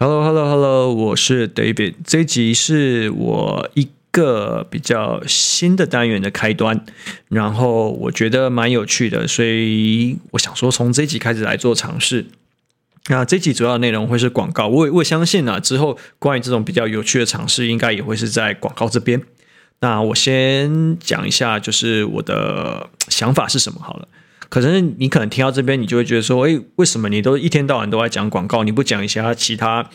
Hello，Hello，Hello，我是 David。这集是我一个比较新的单元的开端，然后我觉得蛮有趣的，所以我想说从这集开始来做尝试。那这集主要的内容会是广告，我我相信呢、啊，之后关于这种比较有趣的尝试，应该也会是在广告这边。那我先讲一下，就是我的想法是什么好了。可是你可能听到这边，你就会觉得说，诶，为什么你都一天到晚都在讲广告，你不讲一下其他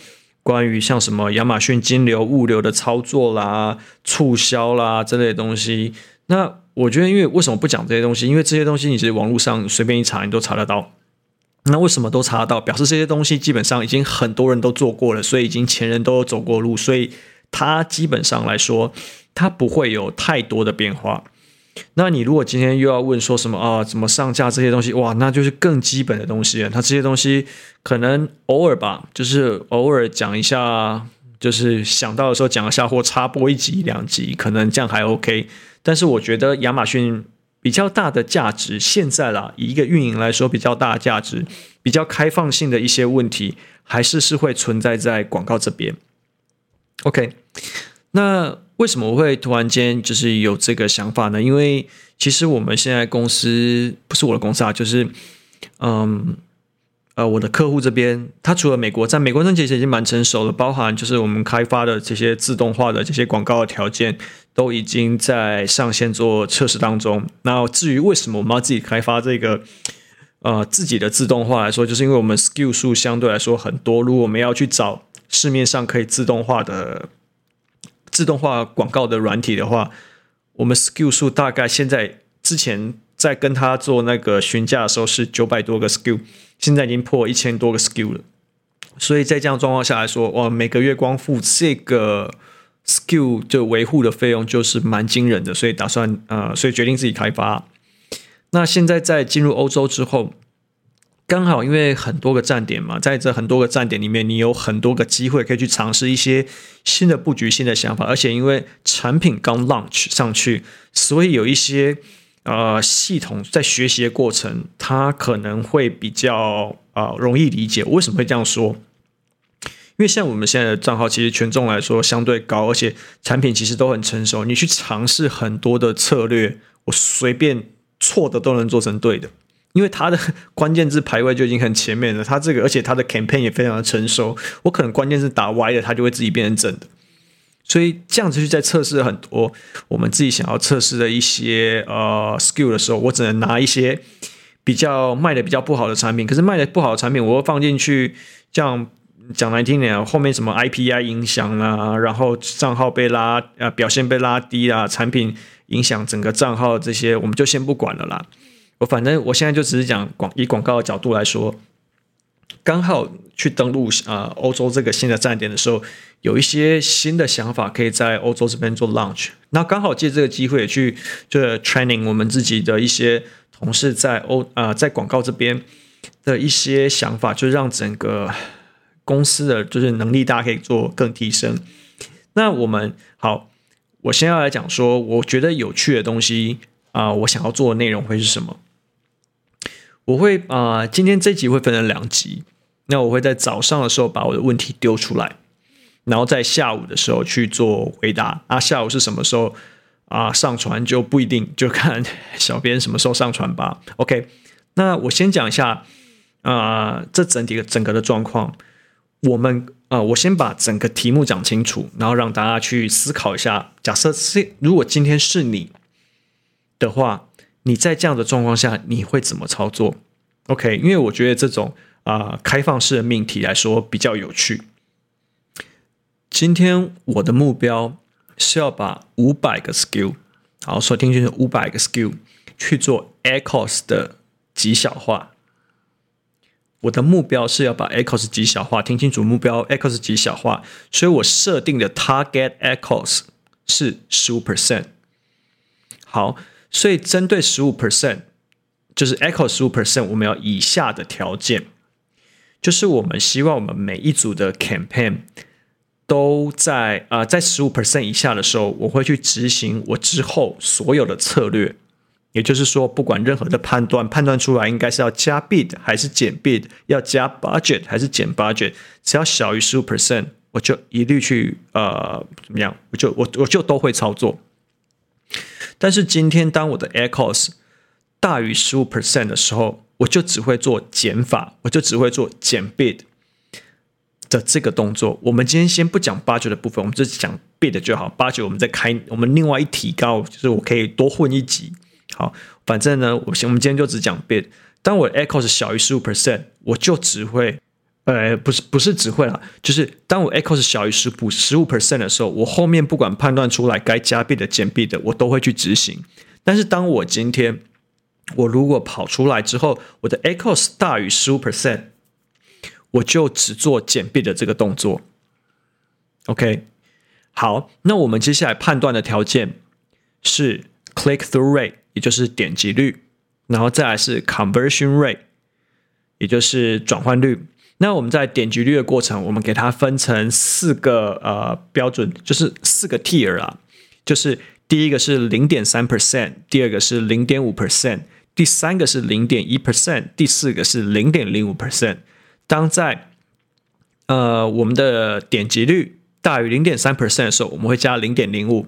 关于像什么亚马逊金流、物流的操作啦、促销啦这类的东西？那我觉得，因为为什么不讲这些东西？因为这些东西你其实网络上随便一查，你都查得到。那为什么都查得到？表示这些东西基本上已经很多人都做过了，所以已经前人都走过路，所以它基本上来说，它不会有太多的变化。那你如果今天又要问说什么啊，怎么上架这些东西？哇，那就是更基本的东西。它这些东西可能偶尔吧，就是偶尔讲一下，就是想到的时候讲一下，或插播一集两集，可能这样还 OK。但是我觉得亚马逊比较大的价值，现在啦，以一个运营来说，比较大的价值，比较开放性的一些问题，还是是会存在在广告这边。OK，那。为什么我会突然间就是有这个想法呢？因为其实我们现在公司不是我的公司啊，就是嗯呃我的客户这边，他除了美国，在美国那其实已经蛮成熟了，包含就是我们开发的这些自动化的这些广告的条件都已经在上线做测试当中。那至于为什么我们要自己开发这个呃自己的自动化来说，就是因为我们 skill 数相对来说很多，如果我们要去找市面上可以自动化的。自动化广告的软体的话，我们 SKU 数大概现在之前在跟他做那个询价的时候是九百多个 SKU，现在已经破一千多个 SKU 了。所以在这样状况下来说，哇，每个月光付这个 SKU 就维护的费用就是蛮惊人的，所以打算呃，所以决定自己开发。那现在在进入欧洲之后。刚好，因为很多个站点嘛，在这很多个站点里面，你有很多个机会可以去尝试一些新的布局、新的想法。而且因为产品刚 launch 上去，所以有一些呃系统在学习的过程，它可能会比较啊、容易理解。为什么会这样说？因为像我们现在的账号，其实权重来说相对高，而且产品其实都很成熟。你去尝试很多的策略，我随便错的都能做成对的。因为它的 关键字排位就已经很前面了，它这个而且它的 campaign 也非常的成熟，我可能关键字打歪了，它就会自己变成正的。所以这样子去在测试很多我们自己想要测试的一些呃 skill 的时候，我只能拿一些比较卖的比较不好的产品，可是卖的不好的产品，我会放进去，这样讲难听点，后面什么 IPI 影响啊，然后账号被拉呃表现被拉低啊，产品影响整个账号这些，我们就先不管了啦。反正我现在就只是讲广以广告的角度来说，刚好去登陆啊欧洲这个新的站点的时候，有一些新的想法可以在欧洲这边做 launch。那刚好借这个机会去就是 training 我们自己的一些同事在欧啊在广告这边的一些想法，就让整个公司的就是能力大家可以做更提升。那我们好，我先要来讲说，我觉得有趣的东西。啊、我想要做的内容会是什么？我会啊、今天这集会分成两集。那我会在早上的时候把我的问题丢出来，然后在下午的时候去做回答。啊，下午是什么时候啊？上传就不一定，就看小编什么时候上传吧。OK，那我先讲一下啊、这整体的整个的状况。我们啊、呃，我先把整个题目讲清楚，然后让大家去思考一下。假设是如果今天是你。的话，你在这样的状况下，你会怎么操作？OK，因为我觉得这种啊、开放式的命题来说比较有趣。今天我的目标是要把五百个 skill，好，说听清楚，五百个 skill 去做 ecos 的极小化。我的目标是要把 ecos 极小化，听清楚目标 ecos 极小化，所以我设定的 Target ecos 是十五 percent。好。所以，针对十五 percent，就是 echo 十五 percent，我们要以下的条件，就是我们希望我们每一组的 campaign 都在啊、在十五 percent 以下的时候，我会去执行我之后所有的策略也就是说，不管任何的判断，判断出来应该是要加 bid 还是减 bid，要加 budget 还是减 budget，只要小于十五 percent，我就一律去呃怎么样，我就我我就都会操作。但是今天当我的 air cost 大于十五 percent 的时候，我就只会做减法，我就只会做减 bid 的这个动作。我们今天先不讲八九的部分，我们就讲 bid 就好。八九我们再开，我们另外一提高，就是我可以多混一级。好，反正呢，我我们今天就只讲 bid。当我的 air cost 小于十五 percent，我就只会，呃，不是不是只会啦，就是当我 echo 是小于十五十五 percent 的时候，我后面不管判断出来该加 bid 的减 bid 的，我都会去执行。但是当我今天我如果跑出来之后，我的 echo 是大于十五 percent，我就只做减 bid 的这个动作。OK，好，那我们接下来判断的条件是 click through rate。也就是点击率，然后再来是 conversion rate，也就是转换率。那我们在点击率的过程，我们给它分成四个呃标准，就是四个 tier 啊，就是第一个是零点三 percent，第二个是零点五 percent，第三个是零点一 percent，第四个是零点零五 percent。当在呃我们的点击率大于零点三 percent 的时候，我们会加零点零五，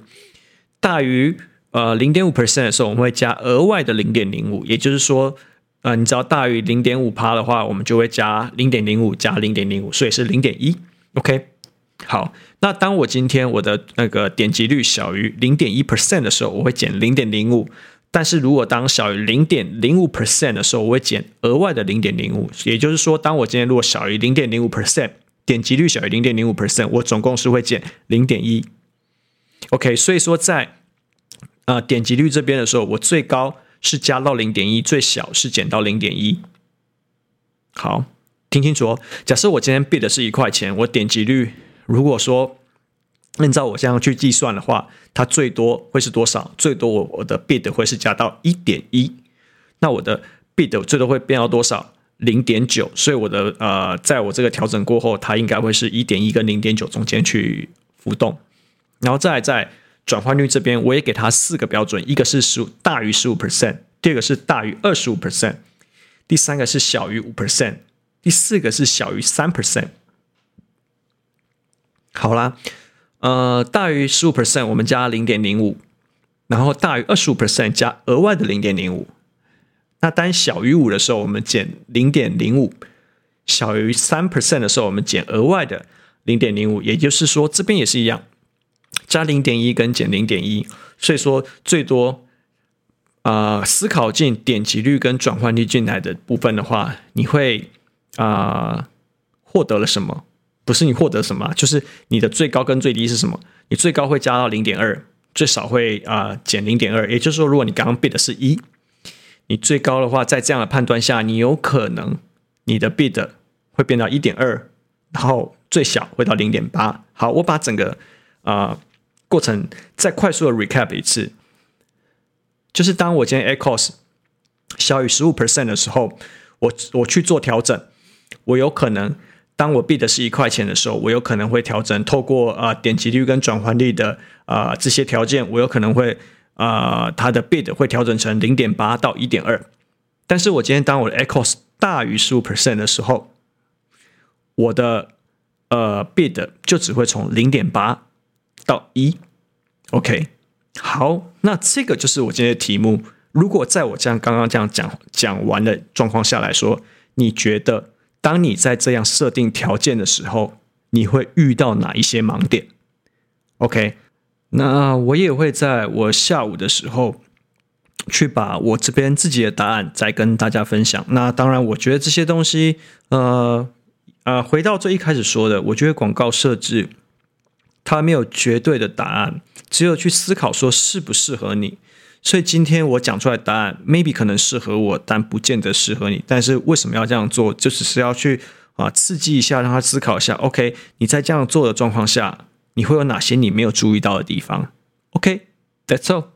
大于呃，零点五 percent 的时候，我们会加额外的零点零五，也就是说，呃，你只要大于零点五趴的话，我们就会加零点零五加零点零五，所以是零点一。OK，好，那当我今天我的那个点击率小于零点一 percent 的时候，我会减零点零五，但是如果当小于零点零五 percent 的时候，我会减额外的零点零五，也就是说，当我今天如果小于零点零五 percent，点击率小于零点零五 percent，我总共是会减零点一。OK，所以说在啊、呃，点击率这边的时候，我最高是加到零点一，最小是减到零点一。好，听清楚哦。假设我今天 bid 的是一块钱，我点击率如果说按照我这样去计算的话，它最多会是多少？最多我我的 bid 会是加到一点一。那我的 bid 最多会变到多少？零点九。所以我的呃，在我这个调整过后，它应该会是一点一跟零点九中间去浮动，然后再来再。转换率这边我也给它四个标准，一个是十五大于十五 percent，第二个是大于二十五 percent，第三个是小于五 percent，第四个是小于三 percent。好啦，呃，大于十五 percent 我们加零点零五，然后大于二十五 percent 加额外的零点零五。那当小于五的时候，我们减零点零五；小于三 percent 的时候，我们减额外的零点零五。也就是说，这边也是一样。加零点一跟减零点一，所以说最多啊、呃，思考进点击率跟转换率进来的部分的话，你会啊获得了什么？不是你获得什么，就是你的最高跟最低是什么？你最高会加到零点二，最少会啊、减零点二。也就是说，如果你刚刚 bid 是一，你最高的话，在这样的判断下，你有可能你的 bid 会变到一点二，然后最小会到零点八。好，我把整个啊。过程再快速的 recap 一次，就是当我今天 air cost 小于十五 percent 的时候，我我去做调整，我有可能当我 bid 是一块钱的时候，我有可能会调整，透过啊、呃、点击率跟转换率的啊、这些条件，我有可能会啊、它的 bid 会调整成零点八到一点二，但是我今天当我的 air cost 大于十五 percent 的时候，我的呃 bid 就只会从零点八。到一，OK，好，那这个就是我今天的题目。如果在我这样刚刚这样讲讲完的状况下来说，你觉得当你在这样设定条件的时候，你会遇到哪一些盲点？OK，那我也会在我下午的时候去把我这边自己的答案再跟大家分享。那当然，我觉得这些东西，呃呃，回到最一开始说的，我觉得广告设置。他没有绝对的答案，只有去思考说适不适合你。所以今天我讲出来答案，maybe 可能适合我，但不见得适合你。但是为什么要这样做？就只是要去啊刺激一下，让他思考一下。OK，你在这样做的状况下，你会有哪些你没有注意到的地方？OK，that's all。